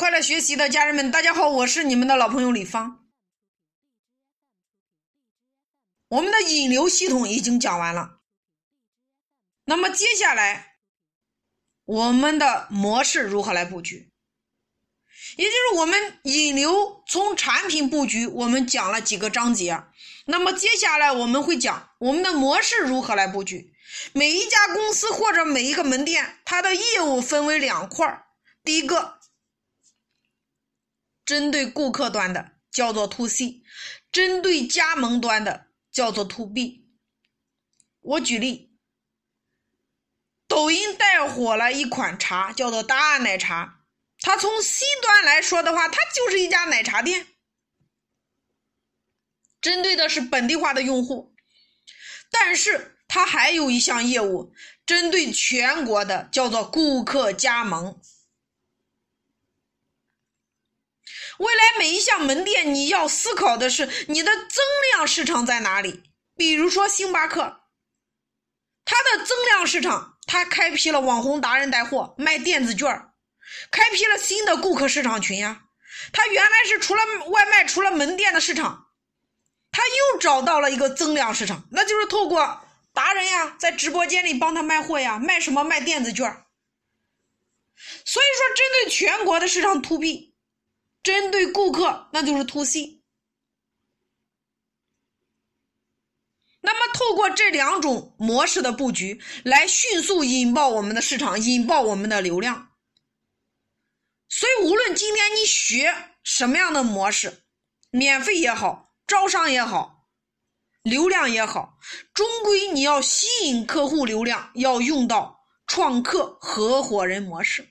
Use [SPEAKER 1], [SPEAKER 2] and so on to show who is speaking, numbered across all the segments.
[SPEAKER 1] 快乐学习的家人们，大家好，我是你们的老朋友李芳。我们的引流系统已经讲完了，那么接下来我们的模式如何来布局？也就是我们引流从产品布局，我们讲了几个章节。那么接下来我们会讲我们的模式如何来布局。每一家公司或者每一个门店，它的业务分为两块第一个。针对顾客端的叫做 to C，针对加盟端的叫做 to B。我举例，抖音带火了一款茶，叫做答案奶茶。它从 C 端来说的话，它就是一家奶茶店，针对的是本地化的用户。但是它还有一项业务，针对全国的叫做顾客加盟。未来每一项门店，你要思考的是你的增量市场在哪里？比如说星巴克，它的增量市场，它开辟了网红达人带货卖电子券，开辟了新的顾客市场群呀。它原来是除了外卖、除了门店的市场，它又找到了一个增量市场，那就是透过达人呀，在直播间里帮他卖货呀，卖什么？卖电子券。所以说，针对全国的市场 to B。针对顾客，那就是 to C。那么，透过这两种模式的布局，来迅速引爆我们的市场，引爆我们的流量。所以，无论今天你学什么样的模式，免费也好，招商也好，流量也好，终归你要吸引客户流量，要用到创客合伙人模式。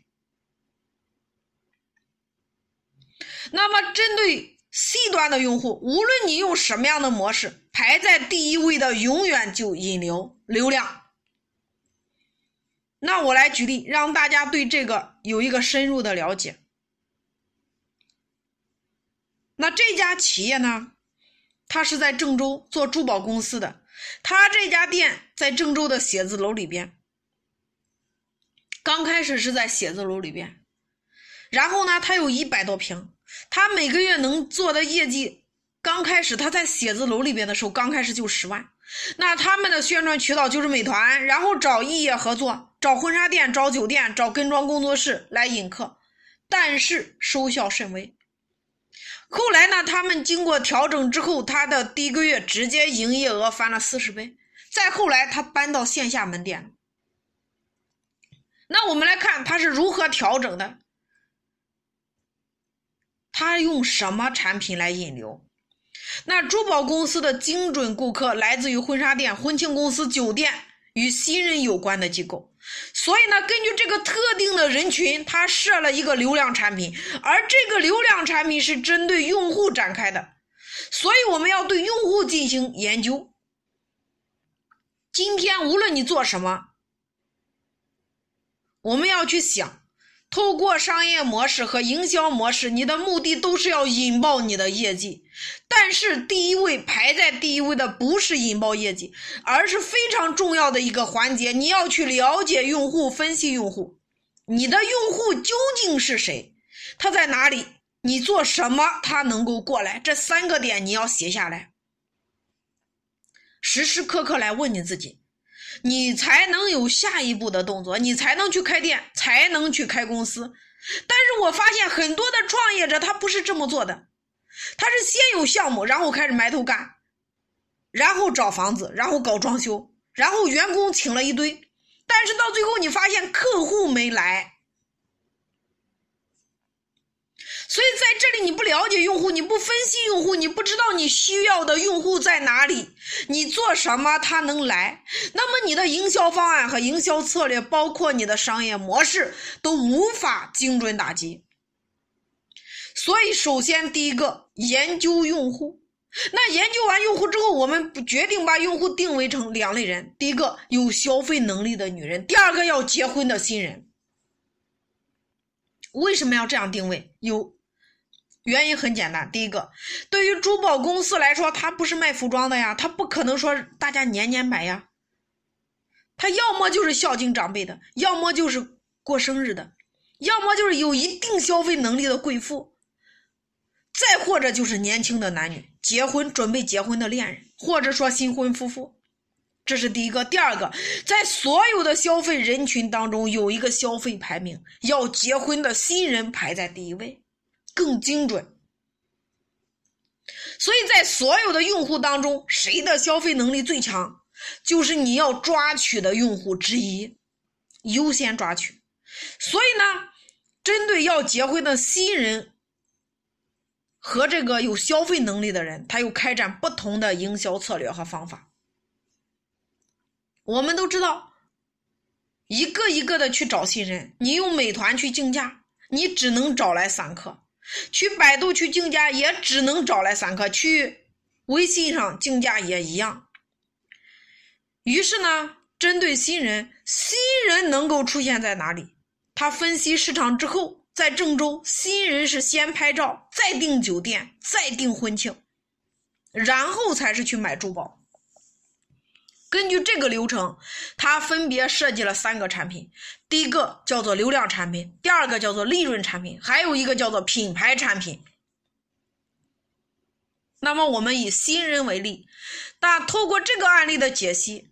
[SPEAKER 1] 那么，针对 C 端的用户，无论你用什么样的模式，排在第一位的永远就引流流量。那我来举例，让大家对这个有一个深入的了解。那这家企业呢，它是在郑州做珠宝公司的，他这家店在郑州的写字楼里边，刚开始是在写字楼里边，然后呢，它有一百多平。他每个月能做的业绩，刚开始他在写字楼里边的时候，刚开始就十万。那他们的宣传渠道就是美团，然后找异业合作，找婚纱店、找酒店、找跟妆工作室来引客，但是收效甚微。后来呢，他们经过调整之后，他的第一个月直接营业额翻了四十倍。再后来，他搬到线下门店。那我们来看他是如何调整的。他用什么产品来引流？那珠宝公司的精准顾客来自于婚纱店、婚庆公司、酒店与新人有关的机构。所以呢，根据这个特定的人群，他设了一个流量产品，而这个流量产品是针对用户展开的。所以我们要对用户进行研究。今天无论你做什么，我们要去想。透过商业模式和营销模式，你的目的都是要引爆你的业绩。但是第一位排在第一位的不是引爆业绩，而是非常重要的一个环节，你要去了解用户，分析用户，你的用户究竟是谁，他在哪里，你做什么？他能够过来，这三个点你要写下来，时时刻刻来问你自己。你才能有下一步的动作，你才能去开店，才能去开公司。但是我发现很多的创业者他不是这么做的，他是先有项目，然后开始埋头干，然后找房子，然后搞装修，然后员工请了一堆，但是到最后你发现客户没来。所以在这里，你不了解用户，你不分析用户，你不知道你需要的用户在哪里，你做什么他能来，那么你的营销方案和营销策略，包括你的商业模式，都无法精准打击。所以，首先第一个研究用户，那研究完用户之后，我们决定把用户定位成两类人：第一个有消费能力的女人，第二个要结婚的新人。为什么要这样定位？有。原因很简单，第一个，对于珠宝公司来说，它不是卖服装的呀，它不可能说大家年年买呀。它要么就是孝敬长辈的，要么就是过生日的，要么就是有一定消费能力的贵妇，再或者就是年轻的男女，结婚准备结婚的恋人，或者说新婚夫妇。这是第一个。第二个，在所有的消费人群当中，有一个消费排名，要结婚的新人排在第一位，更精准。所以在所有的用户当中，谁的消费能力最强，就是你要抓取的用户之一，优先抓取。所以呢，针对要结婚的新人和这个有消费能力的人，他又开展不同的营销策略和方法。我们都知道，一个一个的去找新人，你用美团去竞价，你只能找来散客。去百度去竞价也只能找来散客，去微信上竞价也一样。于是呢，针对新人，新人能够出现在哪里？他分析市场之后，在郑州，新人是先拍照，再订酒店，再订婚庆，然后才是去买珠宝。根据这个流程，他分别设计了三个产品。第一个叫做流量产品，第二个叫做利润产品，还有一个叫做品牌产品。那么我们以新人为例，那透过这个案例的解析，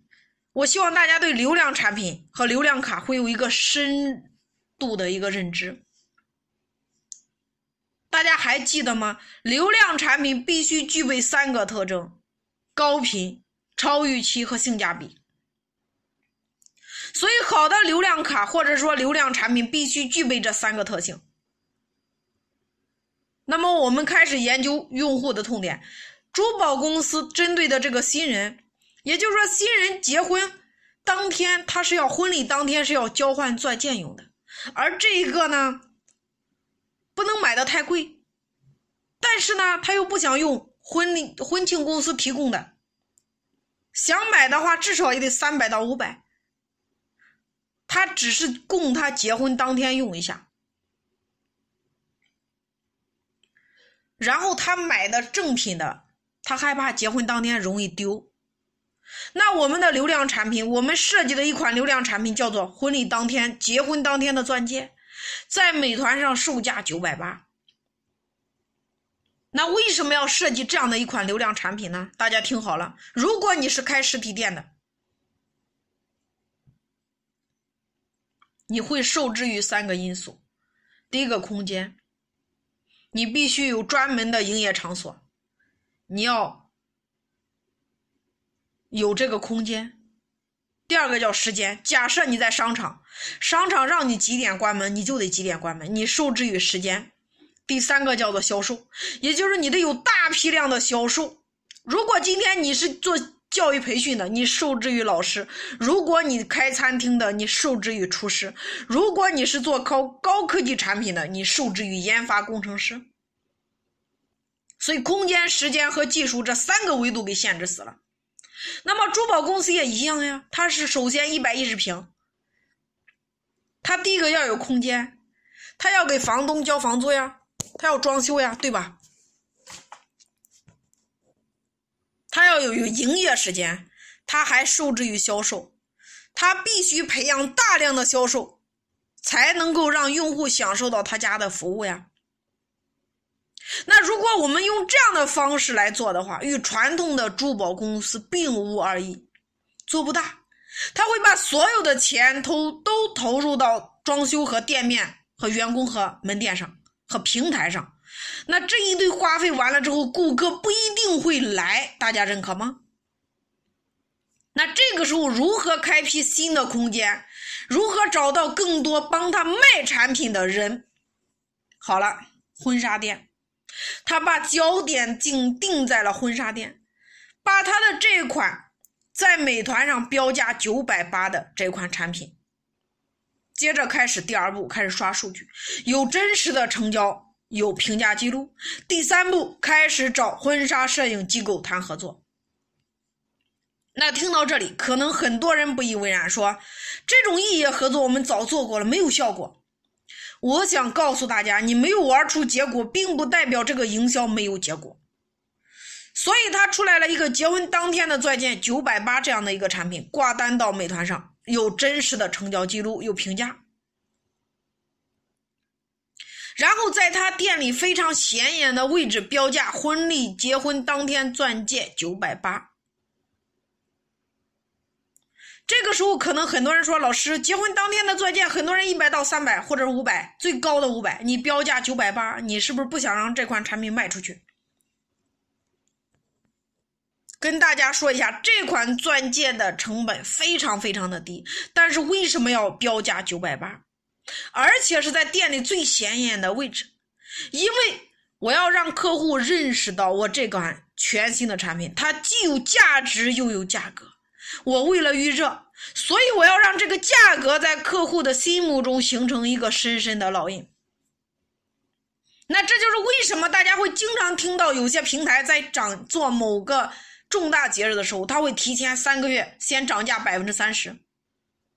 [SPEAKER 1] 我希望大家对流量产品和流量卡会有一个深度的一个认知。大家还记得吗？流量产品必须具备三个特征：高频。超预期和性价比，所以好的流量卡或者说流量产品必须具备这三个特性。那么我们开始研究用户的痛点，珠宝公司针对的这个新人，也就是说新人结婚当天他是要婚礼当天是要交换钻戒用的，而这一个呢不能买的太贵，但是呢他又不想用婚礼婚庆公司提供的。想买的话，至少也得三百到五百。他只是供他结婚当天用一下，然后他买的正品的，他害怕结婚当天容易丢。那我们的流量产品，我们设计的一款流量产品叫做婚礼当天、结婚当天的钻戒，在美团上售价九百八。那为什么要设计这样的一款流量产品呢？大家听好了，如果你是开实体店的，你会受制于三个因素：第一个，空间，你必须有专门的营业场所，你要有这个空间；第二个叫时间，假设你在商场，商场让你几点关门，你就得几点关门，你受制于时间。第三个叫做销售，也就是你得有大批量的销售。如果今天你是做教育培训的，你受制于老师；如果你开餐厅的，你受制于厨师；如果你是做高高科技产品的，你受制于研发工程师。所以，空间、时间和技术这三个维度给限制死了。那么，珠宝公司也一样呀，它是首先一百一十平，它第一个要有空间，它要给房东交房租呀。他要装修呀，对吧？他要有有营业时间，他还受制于销售，他必须培养大量的销售，才能够让用户享受到他家的服务呀。那如果我们用这样的方式来做的话，与传统的珠宝公司并无二异，做不大。他会把所有的钱投都投入到装修和店面和员工和门店上。和平台上，那这一堆花费完了之后，顾客不一定会来，大家认可吗？那这个时候如何开辟新的空间？如何找到更多帮他卖产品的人？好了，婚纱店，他把焦点竟定在了婚纱店，把他的这款在美团上标价九百八的这款产品。接着开始第二步，开始刷数据，有真实的成交，有评价记录。第三步开始找婚纱摄影机构谈合作。那听到这里，可能很多人不以为然，说这种异业合作我们早做过了，没有效果。我想告诉大家，你没有玩出结果，并不代表这个营销没有结果。所以他出来了一个结婚当天的钻戒九百八这样的一个产品，挂单到美团上。有真实的成交记录，有评价。然后在他店里非常显眼的位置标价婚礼结婚当天钻戒九百八。这个时候可能很多人说，老师，结婚当天的钻戒，很多人一百到三百或者五百，最高的五百，你标价九百八，你是不是不想让这款产品卖出去？跟大家说一下，这款钻戒的成本非常非常的低，但是为什么要标价九百八？而且是在店里最显眼的位置，因为我要让客户认识到我这款全新的产品，它既有价值又有价格。我为了预热，所以我要让这个价格在客户的心目中形成一个深深的烙印。那这就是为什么大家会经常听到有些平台在涨做某个。重大节日的时候，他会提前三个月先涨价百分之三十，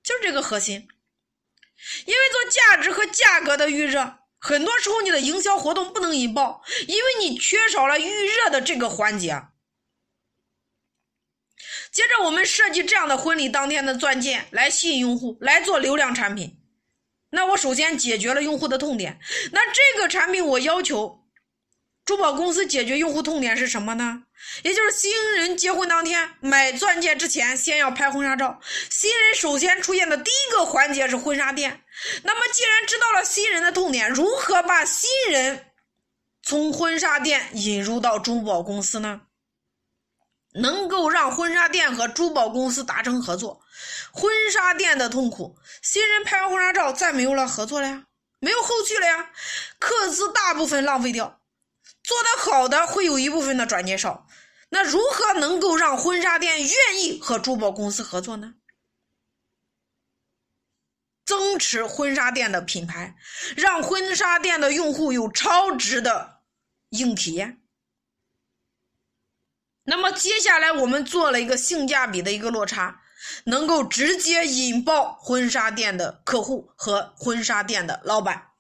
[SPEAKER 1] 就是这个核心。因为做价值和价格的预热，很多时候你的营销活动不能引爆，因为你缺少了预热的这个环节。接着，我们设计这样的婚礼当天的钻戒来吸引用户，来做流量产品。那我首先解决了用户的痛点，那这个产品我要求。珠宝公司解决用户痛点是什么呢？也就是新人结婚当天买钻戒之前，先要拍婚纱照。新人首先出现的第一个环节是婚纱店。那么，既然知道了新人的痛点，如何把新人从婚纱店引入到珠宝公司呢？能够让婚纱店和珠宝公司达成合作。婚纱店的痛苦，新人拍完婚纱照再没有了合作了呀，没有后续了呀，客资大部分浪费掉。做得好的会有一部分的转介绍，那如何能够让婚纱店愿意和珠宝公司合作呢？增持婚纱店的品牌，让婚纱店的用户有超值的硬体验。那么接下来我们做了一个性价比的一个落差，能够直接引爆婚纱店的客户和婚纱店的老板。